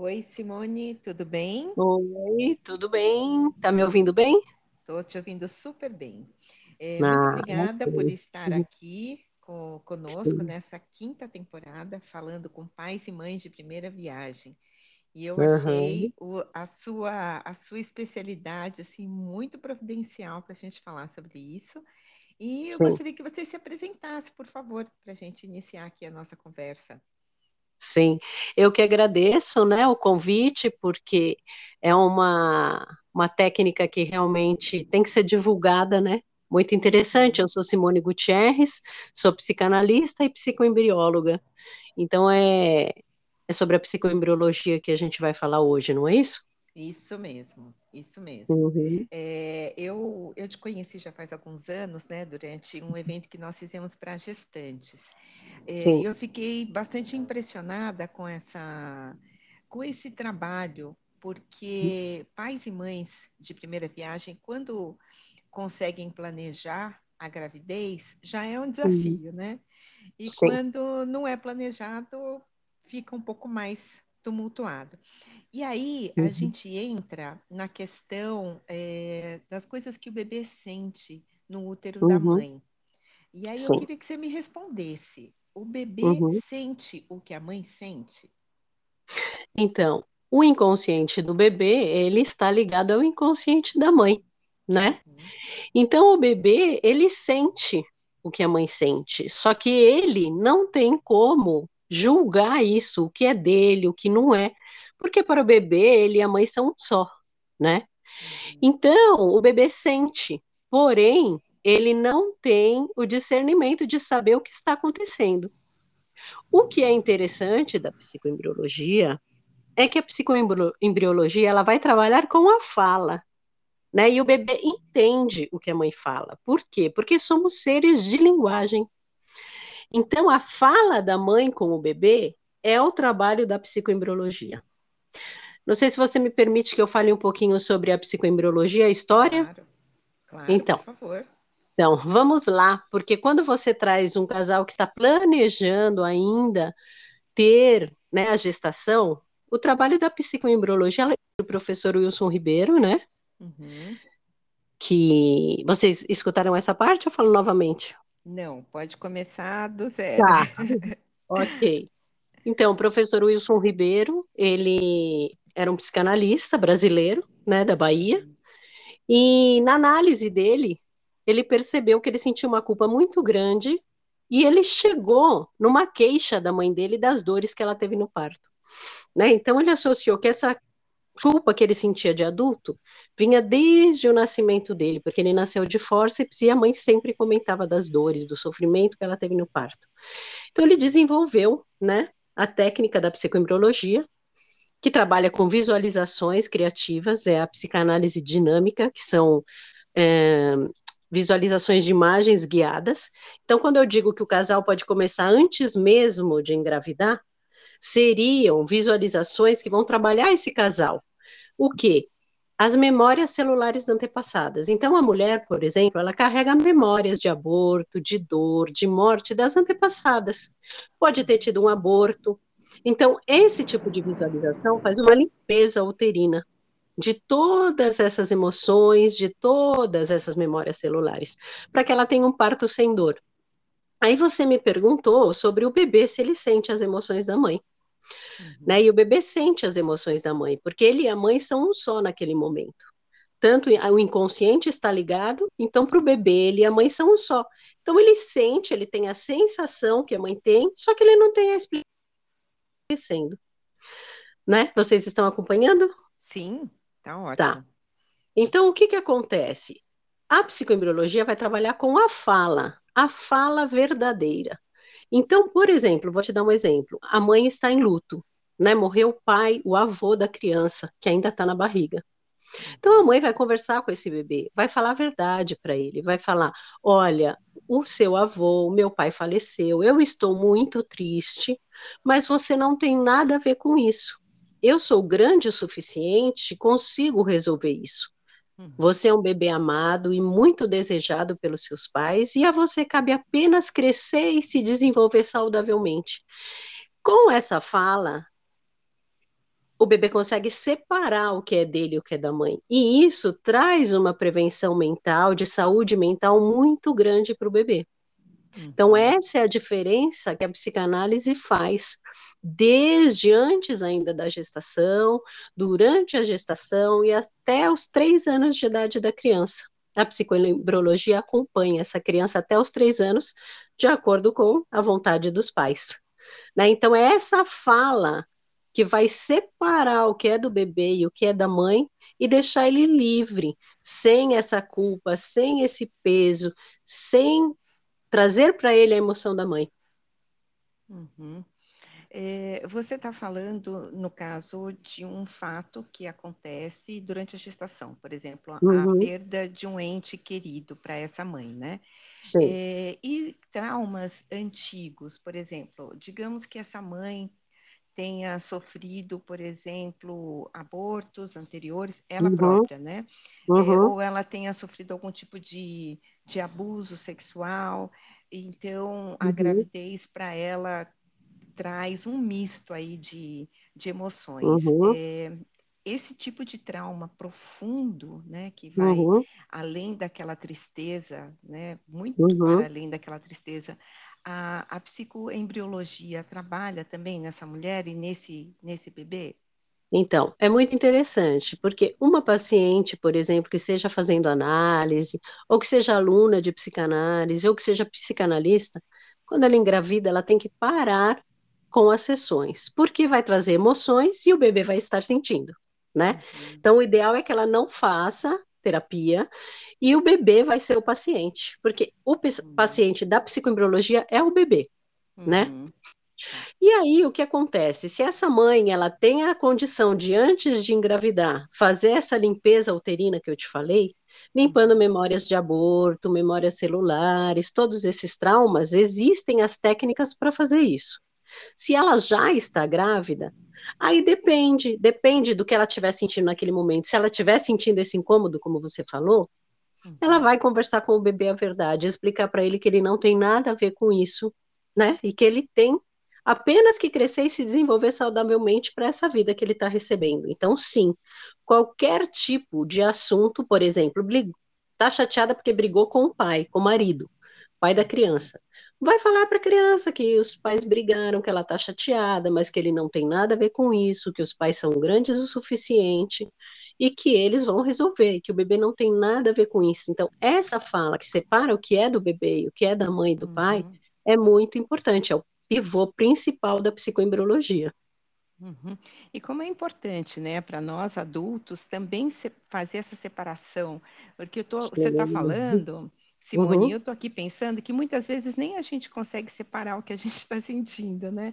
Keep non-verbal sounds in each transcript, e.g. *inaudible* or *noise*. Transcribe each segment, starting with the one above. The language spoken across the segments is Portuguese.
Oi, Simone, tudo bem? Oi, tudo bem? Tá me ouvindo bem? Estou te ouvindo super bem. É, muito Ah, obrigada por estar aqui co- conosco Sim. nessa quinta temporada, falando com pais e mães de primeira viagem. E eu Aham, achei o- a sua, a sua especialidade assim muito providencial para a gente falar sobre isso. E eu sim, gostaria que você se apresentasse, por favor, para a gente iniciar aqui a nossa conversa. Sim. Eu que agradeço, né, o convite, porque é uma, uma técnica que realmente tem que ser divulgada, né? Muito interessante. Eu sou Simone Gutierrez, sou psicanalista e psicoembrióloga. Então, é, é sobre a psicoembriologia que a gente vai falar hoje, não é isso? Isso mesmo, isso mesmo. Uhum, É, eu, eu te conheci já faz alguns anos, né, durante um evento que nós fizemos para gestantes. É, E eu fiquei bastante impressionada com essa, com esse trabalho, porque pais e mães de primeira viagem, quando conseguem planejar a gravidez, já é um Uhum, desafio, né? E sim. quando não é planejado, fica um pouco mais tumultuado. E aí a Uhum, gente entra na questão é, das coisas que o bebê sente no útero da uhum, mãe. E aí eu sim. queria que você me respondesse: o bebê Uhum. sente o que a mãe sente? Então, o inconsciente do bebê, ele está ligado ao inconsciente da mãe, né? Uhum, Então, o bebê, ele sente o que a mãe sente, só que ele não tem como julgar isso, o que é dele, o que não é, porque para o bebê, ele e a mãe são um só, né? uhum, Então, o bebê sente, porém, ele não tem o discernimento de saber o que está acontecendo. O que é interessante da psicoembriologia é que a psicoembriologia ela vai trabalhar com a fala, né? E o bebê entende o que a mãe fala. Por quê? Porque somos seres de linguagem. Então, a fala da mãe com o bebê é o trabalho da psicoembriologia. Não sei se você me permite que eu fale um pouquinho sobre a psicoembriologia, a história. Claro, claro, por Então, favor. então, vamos lá, porque quando você traz um casal que está planejando ainda ter né, a gestação, o trabalho da psicoembriologia, é do professor Wilson Ribeiro, né? Uhum. Que vocês escutaram essa parte? Eu falo novamente. Não, pode começar do zero. Tá, *laughs* ok. Então, o professor Wilson Ribeiro, ele era um psicanalista brasileiro, né, da Bahia, e na análise dele, ele percebeu que ele sentia uma culpa muito grande e ele chegou numa queixa da mãe dele das dores que ela teve no parto, né? Então ele associou que essa culpa que ele sentia de adulto vinha desde o nascimento dele, porque ele nasceu de fórceps e a mãe sempre comentava das dores, do sofrimento que ela teve no parto. Então ele desenvolveu, né, a técnica da psicoembriologia, que trabalha com visualizações criativas, é a psicanálise dinâmica, que são é, visualizações de imagens guiadas. Então, quando eu digo que o casal pode começar antes mesmo de engravidar, seriam visualizações que vão trabalhar esse casal. O quê? As memórias celulares antepassadas. Então, a mulher, por exemplo, ela carrega memórias de aborto, de dor, de morte das antepassadas. Pode ter tido um aborto. Então, esse tipo de visualização faz uma limpeza uterina de todas essas emoções, de todas essas memórias celulares, para que ela tenha um parto sem dor. Aí você me perguntou sobre o bebê, se ele sente as emoções da mãe né? Uhum. E o bebê sente as emoções da mãe, porque ele e a mãe são um só naquele momento. Tanto o inconsciente está ligado, então para o bebê ele e a mãe são um só. Então ele sente, ele tem a sensação que a mãe tem, só que ele não tem a explicação, né? Vocês estão acompanhando? Sim, tá Tá. ótimo. Então o que que acontece? A psicoembriologia vai trabalhar com a fala, a fala verdadeira. Então, por exemplo, vou te dar um exemplo. A mãe está em luto, né? Morreu o pai, o avô da criança, que ainda está na barriga. Então a mãe vai conversar com esse bebê, vai falar a verdade para ele, vai falar: olha, o seu avô, o meu pai faleceu, eu estou muito triste, mas você não tem nada a ver com isso. Eu sou grande o suficiente, consigo resolver isso. Uhum. Você é um bebê amado e muito desejado pelos seus pais, e a você cabe apenas crescer e se desenvolver saudavelmente. Com essa fala, o bebê consegue separar o que é dele e o que é da mãe. E isso traz uma prevenção mental, de saúde mental muito grande para o bebê. Então, essa é a diferença que a psicanálise faz, desde antes ainda da gestação, durante a gestação e até os três anos de idade da criança. A psicoembriologia acompanha essa criança até os três anos, de acordo com a vontade dos pais. Né? Então, é essa fala que vai separar o que é do bebê e o que é da mãe e deixar ele livre, sem essa culpa, sem esse peso, sem trazer para ele a emoção da mãe. Uhum. É, você está falando, no caso, de um fato que acontece durante a gestação, por exemplo, uhum. a perda de um ente querido para essa mãe, né? Sim. É, e traumas antigos, por exemplo, digamos que essa mãe tenha sofrido, por exemplo, abortos anteriores, ela uhum. própria, né? É, uhum. É, ou ela tenha sofrido algum tipo de, de abuso sexual, então a uhum. gravidez para ela traz um misto aí de, de emoções. Uhum. É, esse tipo de trauma profundo, né, que vai uhum. além daquela tristeza, né, muito uhum. além daquela tristeza, a, a psicoembriologia trabalha também nessa mulher e nesse, nesse bebê? Então, é muito interessante, porque uma paciente, por exemplo, que esteja fazendo análise, ou que seja aluna de psicanálise, ou que seja psicanalista, quando ela engravida, ela tem que parar com as sessões, porque vai trazer emoções e o bebê vai estar sentindo, né? Uhum. Então, o ideal é que ela não faça terapia e o bebê vai ser o paciente, porque o uhum. paciente da psicoembriologia é o bebê, né? uhum. né? E aí o que acontece? Se essa mãe ela tem a condição de antes de engravidar fazer essa limpeza uterina que eu te falei, limpando memórias de aborto, memórias celulares, todos esses traumas, existem as técnicas para fazer isso. Se ela já está grávida, aí depende, depende do que ela estiver sentindo naquele momento. Se ela estiver sentindo esse incômodo, como você falou, ela uhum. vai conversar com o bebê a verdade, explicar para ele que ele não tem nada a ver com isso, né? E que ele tem apenas que crescer e se desenvolver saudavelmente para essa vida que ele está recebendo. Então, sim, qualquer tipo de assunto, por exemplo, está chateada porque brigou com o pai, com o marido, pai da criança. Vai falar para a criança que os pais brigaram, que ela está chateada, mas que ele não tem nada a ver com isso, que os pais são grandes o suficiente e que eles vão resolver, que o bebê não tem nada a ver com isso. Então, essa fala que separa o que é do bebê e o que é da mãe e do uhum. pai é muito importante, é o pivô principal da psicoembriologia. Uhum. E como é importante, né, para nós adultos também fazer essa separação, porque tô, você está falando, Simone, uhum. eu estou aqui pensando que muitas vezes nem a gente consegue separar o que a gente está sentindo, né?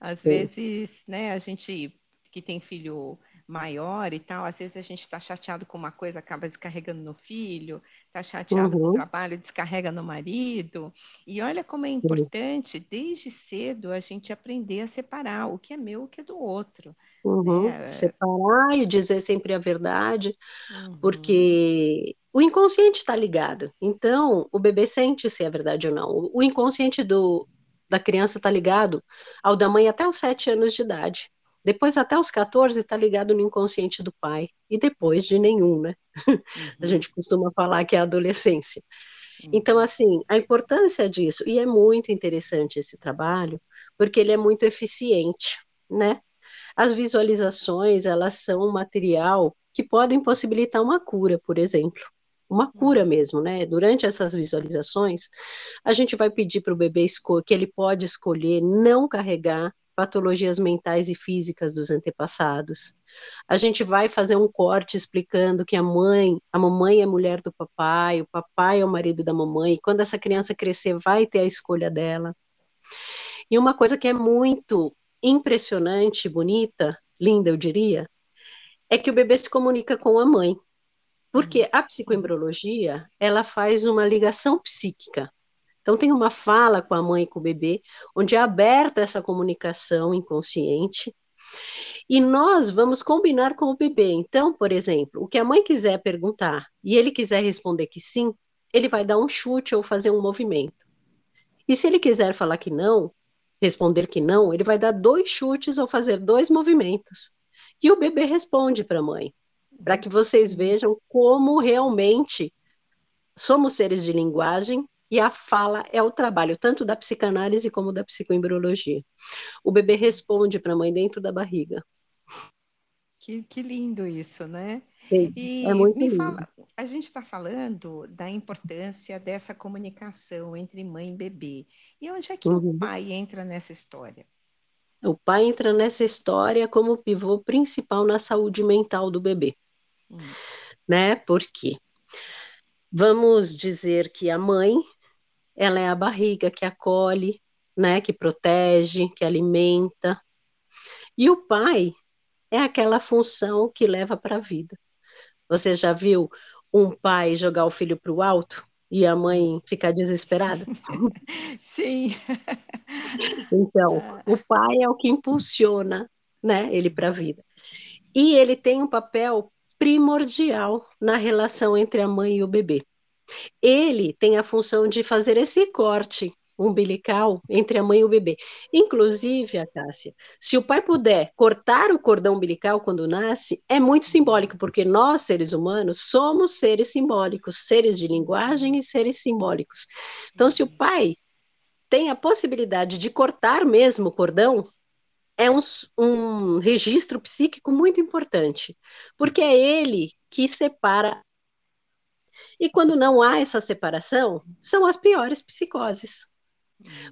Às Sim. vezes, né, a gente que tem filho maior e tal, às vezes a gente está chateado com uma coisa, acaba descarregando no filho, está chateado uhum. com o uhum. trabalho, descarrega no marido. E olha como é importante, desde cedo, a gente aprender a separar o que é meu e o que é do outro. Uhum. Né? Separar e dizer sempre a verdade, uhum. porque o inconsciente está ligado. Então, o bebê sente se é verdade ou não. O inconsciente do, da criança está ligado ao da mãe até os sete anos de idade. Depois, até os 14, está ligado no inconsciente do pai. E depois de nenhum, né? *laughs* Uhum. A gente costuma falar que é a adolescência. Uhum. Então, assim, a importância disso, e é muito interessante esse trabalho, porque ele é muito eficiente, né? As visualizações, elas são um material que podem possibilitar uma cura, por exemplo. Uma cura uhum. mesmo, né? Durante essas visualizações, a gente vai pedir para o bebê que ele pode escolher não carregar patologias mentais e físicas dos antepassados. A gente vai fazer um corte explicando que a mãe, a mamãe é mulher do papai, o papai é o marido da mamãe, e quando essa criança crescer vai ter a escolha dela. E uma coisa que é muito impressionante, bonita, linda, eu diria, é que o bebê se comunica com a mãe. Porque a psicoembriologia, ela faz uma ligação psíquica então, tem uma fala com a mãe e com o bebê, onde é aberta essa comunicação inconsciente, e nós vamos combinar com o bebê. Então, por exemplo, o que a mãe quiser perguntar e ele quiser responder que sim, ele vai dar um chute ou fazer um movimento. E se ele quiser falar que não, responder que não, ele vai dar dois chutes ou fazer dois movimentos. e o bebê responde para a mãe, para que vocês vejam como realmente somos seres de linguagem e a fala é o trabalho tanto da psicanálise como da psicoembriologia. O bebê responde para a mãe dentro da barriga. Que, que lindo isso, né? Sim, e é muito lindo. fala, a gente está falando da importância dessa comunicação entre mãe e bebê. E onde é que Uhum. o pai entra nessa história? O pai entra nessa história como pivô principal na saúde mental do bebê, Hum, né? Por quê? Vamos dizer que a mãe, ela é a barriga que acolhe, né, que protege, que alimenta. E o pai é aquela função que leva para a vida. Você já viu um pai jogar o filho para o alto e a mãe ficar desesperada? *laughs* Sim. Então, o pai é o que impulsiona, né, ele para a vida. E ele tem um papel primordial na relação entre a mãe e o bebê. Ele tem a função de fazer esse corte umbilical entre a mãe e o bebê. Inclusive, a Cássia, se o pai puder cortar o cordão umbilical quando nasce, é muito simbólico, porque nós, seres humanos, somos seres simbólicos, seres de linguagem e seres simbólicos. Então, se o pai tem a possibilidade de cortar mesmo o cordão, é um, um registro psíquico muito importante, porque é ele que separa. E quando não há essa separação, são as piores psicoses.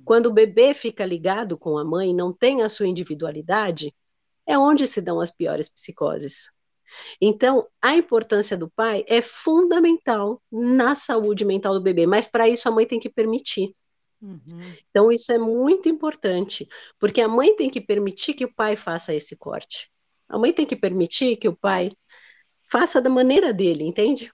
Quando o bebê fica ligado com a mãe, não tem a sua individualidade, é onde se dão as piores psicoses. Então, a importância do pai é fundamental na saúde mental do bebê, mas para isso a mãe tem que permitir. Uhum, Então, isso é muito importante, porque a mãe tem que permitir que o pai faça esse corte. A mãe tem que permitir que o pai faça da maneira dele, entende?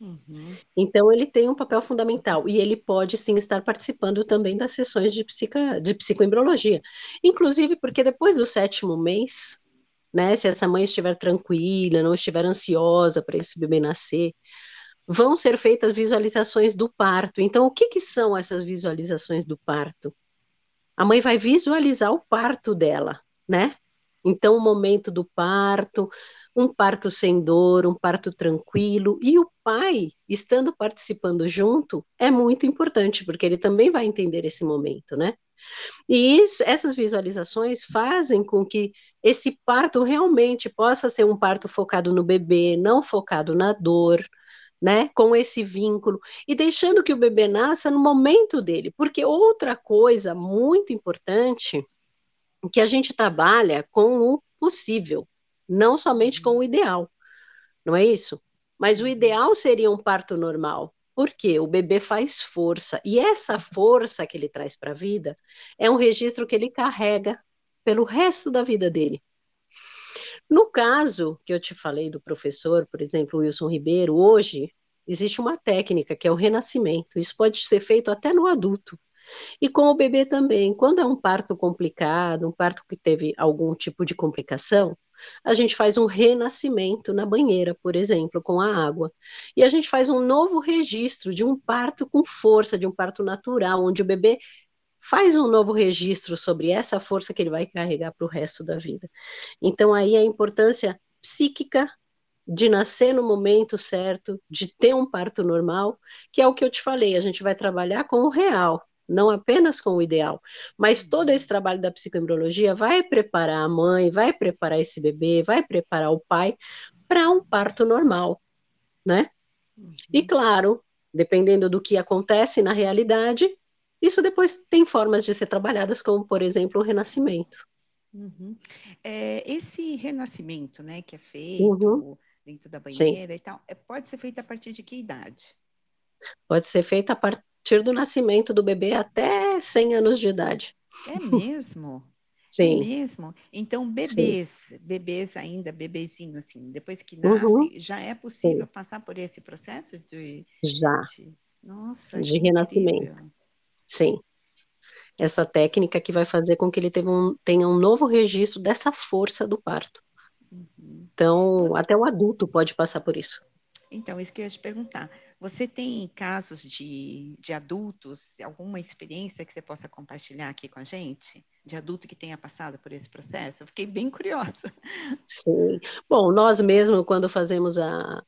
uhum, Então, ele tem um papel fundamental e ele pode sim estar participando também das sessões de, psica, de psicoembriologia. Inclusive, porque depois do sétimo mês, né, se essa mãe estiver tranquila, não estiver ansiosa para esse bebê nascer, vão ser feitas visualizações do parto. Então, o que, que são essas visualizações do parto? A mãe vai visualizar o parto dela, né? Então, o momento do parto, um parto sem dor, um parto tranquilo, e o pai, estando participando junto, é muito importante, porque ele também vai entender esse momento, né? E isso, essas visualizações fazem com que esse parto realmente possa ser um parto focado no bebê, não focado na dor, né? Com esse vínculo e deixando que o bebê nasça no momento dele, porque outra coisa muito importante que a gente trabalha com o possível, não somente com o ideal, não é isso? Mas o ideal seria um parto normal, porque o bebê faz força e essa força que ele traz para a vida é um registro que ele carrega pelo resto da vida dele. No caso que eu te falei do professor, por exemplo, Wilson Ribeiro, hoje existe uma técnica que é o renascimento. Isso pode ser feito até no adulto. E com o bebê também. Quando é um parto complicado, um parto que teve algum tipo de complicação, a gente faz um renascimento na banheira, por exemplo, com a água. E a gente faz um novo registro de um parto com força, de um parto natural, onde o bebê faz um novo registro sobre essa força que ele vai carregar para o resto da vida. Então, aí a importância psíquica de nascer no momento certo, de ter um parto normal, que é o que eu te falei, a gente vai trabalhar com o real, não apenas com o ideal, mas todo esse trabalho da psicoembriologia vai preparar a mãe, vai preparar esse bebê, vai preparar o pai para um parto normal, né? uhum. E claro, dependendo do que acontece na realidade, isso depois tem formas de ser trabalhadas, como, por exemplo, o renascimento. Uhum. É, esse renascimento, né, que é feito Uhum, dentro da sim. banheira e tal, é, pode ser feito a partir de que idade? Pode ser feito a partir do nascimento do bebê até 100 anos de idade. É mesmo? *laughs* É Sim, mesmo? Então, sim. bebês, bebês ainda, bebezinho assim, depois que Uhum, nasce, já é possível sim. passar por esse processo de, Já, de... Nossa, de renascimento. incrível. Sim. Essa técnica que vai fazer com que ele tenha um, tenha um novo registro dessa força do parto. Uhum. Então, até o adulto pode passar por isso. Então, isso que eu ia te perguntar. Você tem casos de, de adultos, alguma experiência que você possa compartilhar aqui com a gente? De adulto que tenha passado por esse processo? Eu fiquei bem curiosa. Sim. Bom, nós mesmo, quando fazemos a,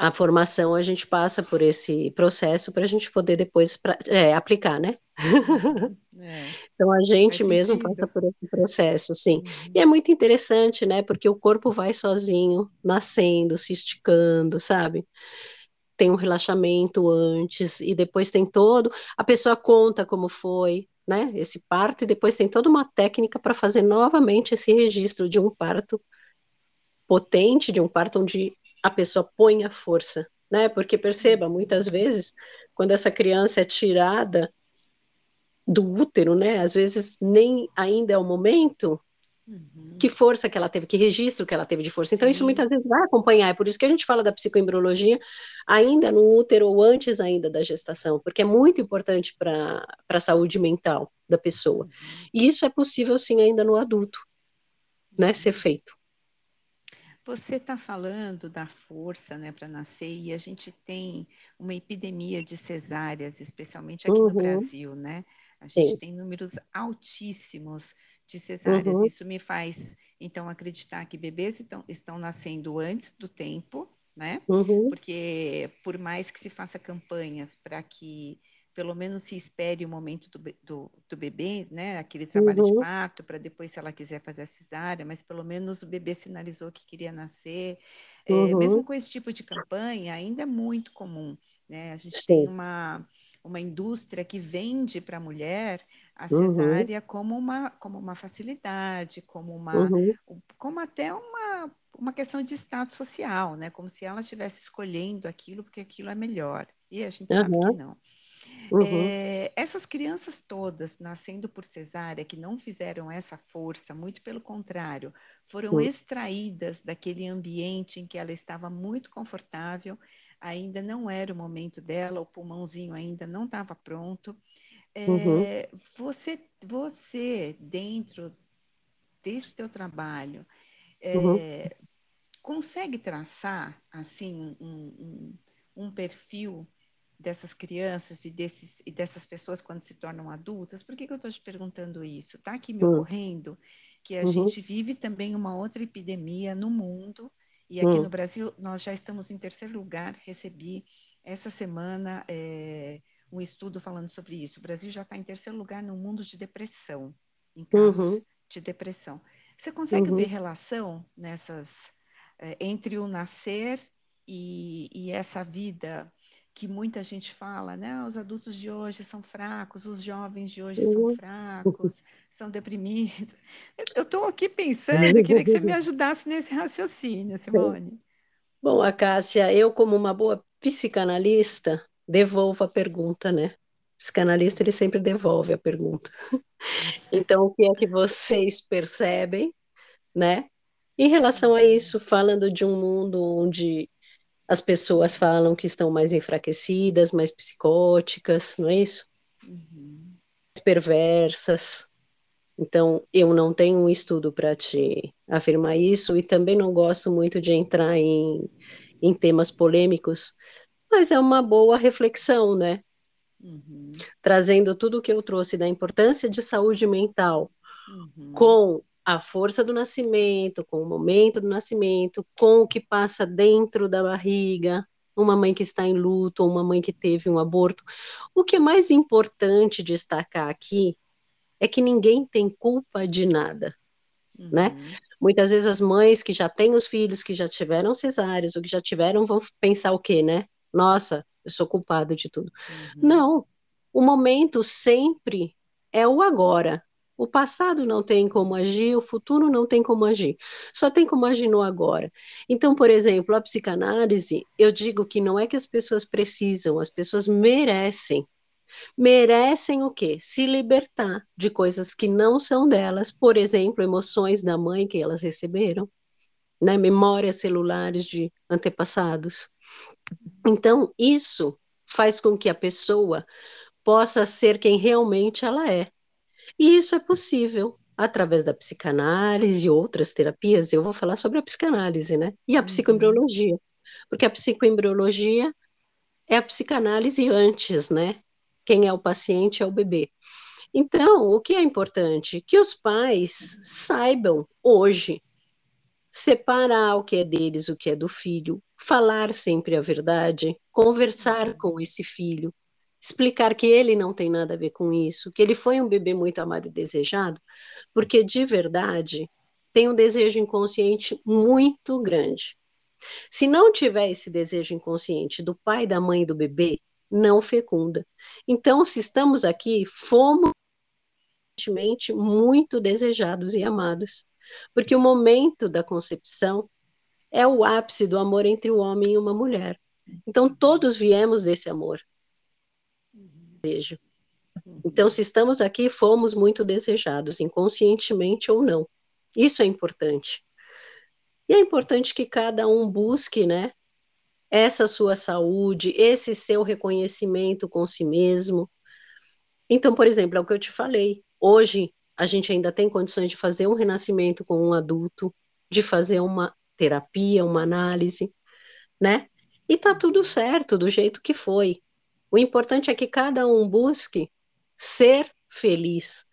a formação, a gente passa por esse processo para a gente poder depois pra, é, aplicar, né? É, então a gente mesmo sentido. passa por esse processo, sim. Uhum. E é muito interessante, né? Porque o corpo vai sozinho, nascendo, se esticando, sabe? tem um relaxamento antes e depois tem todo, a pessoa conta como foi, né, esse parto e depois tem toda uma técnica para fazer novamente esse registro de um parto potente, de um parto onde a pessoa põe a força, né? Porque perceba, muitas vezes quando essa criança é tirada do útero, né, às vezes nem ainda é o momento, Uhum. Que força que ela teve, que registro que ela teve de força. Então, Sim. isso muitas vezes vai acompanhar. É por isso que a gente fala da psicoembriologia ainda no útero ou antes ainda da gestação, porque é muito importante para a saúde mental da pessoa. Uhum. E isso é possível, sim, ainda no adulto, né, ser feito. Você está falando da força né, para nascer e a gente tem uma epidemia de cesáreas, especialmente aqui uhum. no Brasil, né? A gente Sim. tem números altíssimos de cesáreas. Uhum. Isso me faz, então, acreditar que bebês estão, estão nascendo antes do tempo, né? Uhum. Porque, por mais que se faça campanhas para que pelo menos se espere o momento do, do, do bebê, né? Aquele trabalho uhum. de parto, para depois, se ela quiser fazer a cesárea, mas pelo menos o bebê sinalizou que queria nascer. É, mesmo com esse tipo de campanha, ainda é muito comum, né? A gente Sim. tem uma uma indústria que vende para a mulher a uhum. cesárea uhum. como, uma, como uma facilidade, como uma uhum. como até uma, uma questão de status social, né? Como se ela estivesse escolhendo aquilo porque aquilo é melhor. E a gente uhum. sabe que não. Uhum. É, essas crianças todas nascendo por cesárea, que não fizeram essa força, muito pelo contrário, foram uhum. extraídas daquele ambiente em que ela estava muito confortável ainda não era o momento dela, o pulmãozinho ainda não estava pronto. É, uhum. você, você, dentro desse teu trabalho, é, consegue traçar assim um, um, um, perfil dessas crianças e, desses, e dessas pessoas quando se tornam adultas? Por que, que eu estou te perguntando isso? Está aqui me uhum. ocorrendo que a uhum. gente vive também uma outra epidemia no mundo e aqui hum. no Brasil, nós já estamos em terceiro lugar. Recebi essa semana é, um estudo falando sobre isso. O Brasil já está em terceiro lugar no mundo de depressão, em casos uhum. de depressão. Você consegue uhum. ver relação nessas é, entre o nascer e, e essa vida que muita gente fala, né? Os adultos de hoje são fracos, os jovens de hoje são uhum. fracos, são deprimidos. Eu estou aqui pensando, queria que você me *laughs* ajudasse nesse raciocínio, Simone. Sim. Bom, a Cássia, eu como uma boa psicanalista, devolvo a pergunta, né? O psicanalista, ele sempre devolve a pergunta. *laughs* Então, o que é que vocês percebem, né? Em relação a isso, falando de um mundo onde as pessoas falam que estão mais enfraquecidas, mais psicóticas, não é isso? Uhum. Perversas. Então, eu não tenho um estudo para te afirmar isso e também não gosto muito de entrar em, em temas polêmicos, mas é uma boa reflexão, né? Uhum. Trazendo tudo o que eu trouxe da importância de saúde mental uhum. com a força do nascimento, com o momento do nascimento, com o que passa dentro da barriga, uma mãe que está em luto, uma mãe que teve um aborto. O que é mais importante destacar aqui é que ninguém tem culpa de nada, né? uhum. né? Muitas vezes as mães que já têm os filhos, que já tiveram cesáreas, ou que já tiveram, vão pensar o quê, né? Nossa, eu sou culpado de tudo. Uhum. Não, o momento sempre é o agora. O passado não tem como agir, o futuro não tem como agir. Só tem como agir no agora. Então, por exemplo, a psicanálise, eu digo que não é que as pessoas precisam, as pessoas merecem. Merecem o quê? Se libertar de coisas que não são delas, por exemplo, emoções da mãe que elas receberam, né? memórias celulares de antepassados. Então, isso faz com que a pessoa possa ser quem realmente ela é e isso é possível através da psicanálise e outras terapias. Eu vou falar sobre a psicanálise, né? E a uhum. psicoembriologia. Porque a psicoembriologia é a psicanálise antes, né? Quem é o paciente é o bebê. Então, o que é importante? Que os pais saibam hoje separar o que é deles, o que é do filho, falar sempre a verdade, conversar com esse filho, explicar que ele não tem nada a ver com isso, que ele foi um bebê muito amado e desejado, porque de verdade tem um desejo inconsciente muito grande. Se não tiver esse desejo inconsciente do pai, da mãe do bebê, não fecunda. Então, se estamos aqui, fomos muito desejados e amados, porque o momento da concepção é o ápice do amor entre o homem e uma mulher. Então, todos viemos desse amor. Desejo. Então, se estamos aqui, fomos muito desejados, inconscientemente ou não. Isso é importante. E é importante que cada um busque, né, essa sua saúde, esse seu reconhecimento com si mesmo. Então, por exemplo, é o que eu te falei. Hoje, a gente ainda tem condições de fazer um renascimento com um adulto, de fazer uma terapia, uma análise, né? E tá tudo certo do jeito que foi. O importante é que cada um busque ser feliz,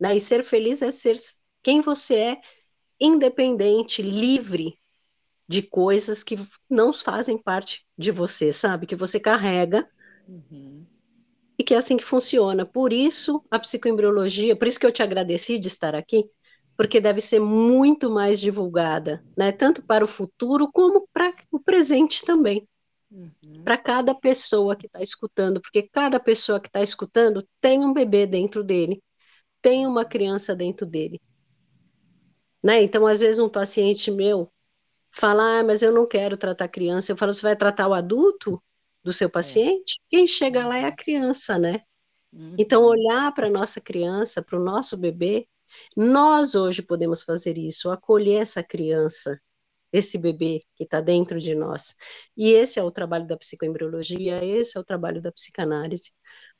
né? E ser feliz é ser quem você é independente, livre de coisas que não fazem parte de você, sabe? Que você carrega uhum. e que é assim que funciona. Por isso, a psicoembriologia, por isso que eu te agradeci de estar aqui, porque deve ser muito mais divulgada, né? Tanto para o futuro como para o presente também. Uhum. Para cada pessoa que está escutando, porque cada pessoa que está escutando tem um bebê dentro dele, tem uma criança dentro dele. Né? Então, às vezes, um paciente meu fala, ah, mas eu não quero tratar criança. Eu falo, você vai tratar o adulto do seu é. paciente? É. Quem chega lá é a uhum. criança, né? Uhum. Então, olhar para a nossa criança, para o nosso bebê, nós hoje podemos fazer isso, acolher essa criança, esse bebê que está dentro de nós. E esse é o trabalho da psicoembriologia, esse é o trabalho da psicanálise,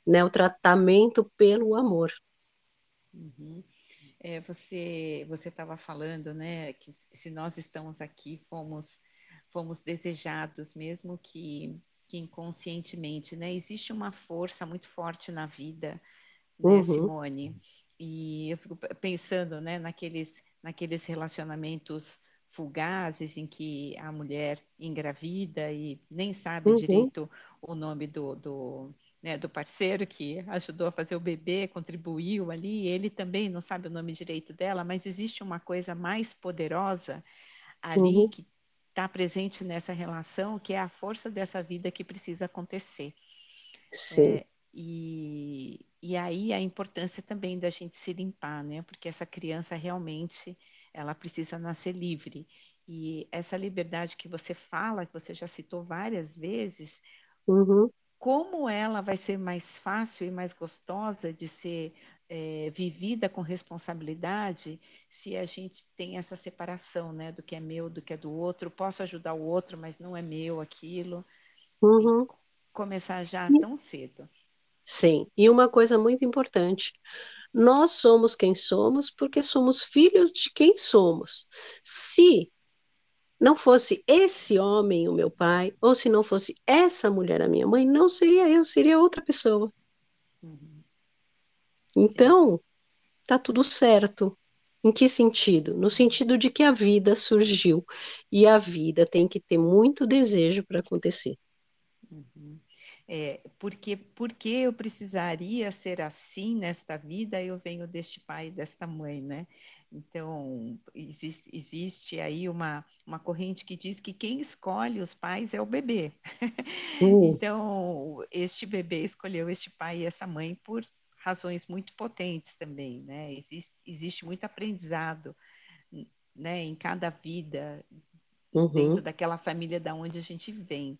né? O tratamento pelo amor. Uhum. É, você você estava falando, né, que se nós estamos aqui, fomos fomos desejados, mesmo que, que inconscientemente, né? Existe uma força muito forte na vida, né, uhum. Simone? E eu fico pensando, né, naqueles naqueles relacionamentos fugazes em que a mulher engravida e nem sabe uhum. direito o nome do, do, né, do parceiro que ajudou a fazer o bebê, contribuiu ali, ele também não sabe o nome direito dela, mas existe uma coisa mais poderosa ali uhum. que está presente nessa relação, que é a força dessa vida que precisa acontecer. Sim. É, e, e aí a importância também da gente se limpar, né? Porque essa criança realmente ela precisa nascer livre. E essa liberdade que você fala, que você já citou várias vezes, uhum como ela vai ser mais fácil e mais gostosa de ser é, vivida com responsabilidade se a gente tem essa separação, né, do que é meu, do que é do outro. Posso ajudar o outro, mas não é meu aquilo. Uhum. Começar já tão cedo. Sim, e uma coisa muito importante. Nós somos quem somos porque somos filhos de quem somos. Se não fosse esse homem o meu pai, ou se não fosse essa mulher a minha mãe, não seria eu, seria outra pessoa. Uhum. Então, tá tudo certo. Em que sentido? No sentido de que a vida surgiu e a vida tem que ter muito desejo para acontecer. Uhum. É, porque, porque eu precisaria ser assim nesta vida, eu venho deste pai e desta mãe, né? Então, existe, existe aí uma, uma corrente que diz que quem escolhe os pais é o bebê. *laughs* Então, este bebê escolheu este pai e essa mãe por razões muito potentes também, né? Existe, existe muito aprendizado né, em cada vida, uhum. dentro daquela família da onde a gente vem.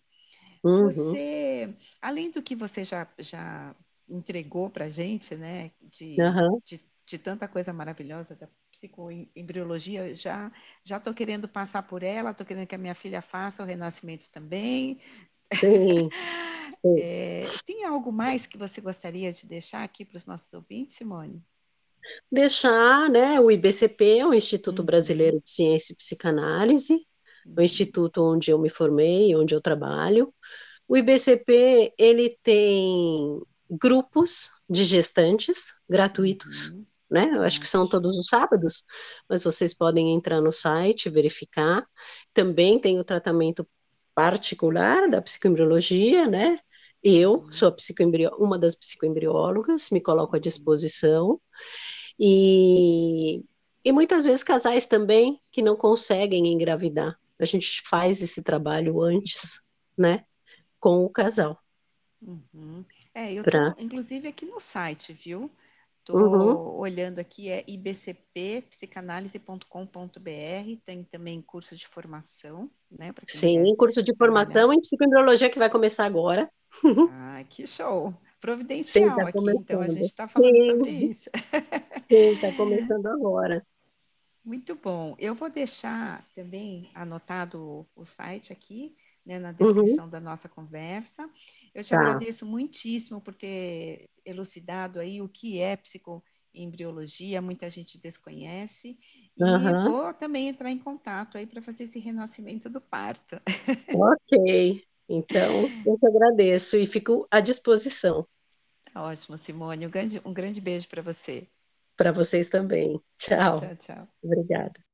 Uhum. Você, além do que você já, já entregou para a gente, né, de, uhum. de, de tanta coisa maravilhosa da psicoembriologia, já já estou querendo passar por ela, estou querendo que a minha filha faça o renascimento também. Sim. *laughs* Sim. É, tem algo mais que você gostaria de deixar aqui para os nossos ouvintes, Simone? Deixar, né, o IBCP, o Instituto uhum. Brasileiro de Ciência e Psicanálise, uhum. o instituto onde eu me formei, onde eu trabalho, O IBCP, ele tem grupos de gestantes gratuitos, uhum. né? Eu acho que são todos os sábados, mas vocês podem entrar no site, verificar. Também tem o tratamento particular da psicoembriologia, né? Eu uhum. sou uma das psicoembriólogas, me coloco à disposição. E, e muitas vezes casais também que não conseguem engravidar. A gente faz esse trabalho antes, né? Com o casal. Uhum. É, eu pra... tô, inclusive, aqui no site, viu? Estou uhum. olhando aqui, é ibcppsicanálise.com.br, tem também curso de formação, né? Sim, curso de formação em psicoembriologia que vai começar agora. *laughs* Ah, que show! Providencial Sim, tá aqui, então a gente está falando Sim. sobre isso. Sim, está *laughs* começando agora. Muito bom. Eu vou deixar também anotado o site aqui, né, na descrição uhum. da nossa conversa. Eu te tá. agradeço muitíssimo por ter elucidado aí o que é psicoembriologia, muita gente desconhece, uhum. e vou também entrar em contato aí para fazer esse renascimento do parto. *laughs* Ok, então eu te agradeço e fico à disposição. Tá ótimo, Simone, um grande, um grande beijo para você. Para vocês também. Tchau. Tchau, tchau. Obrigada.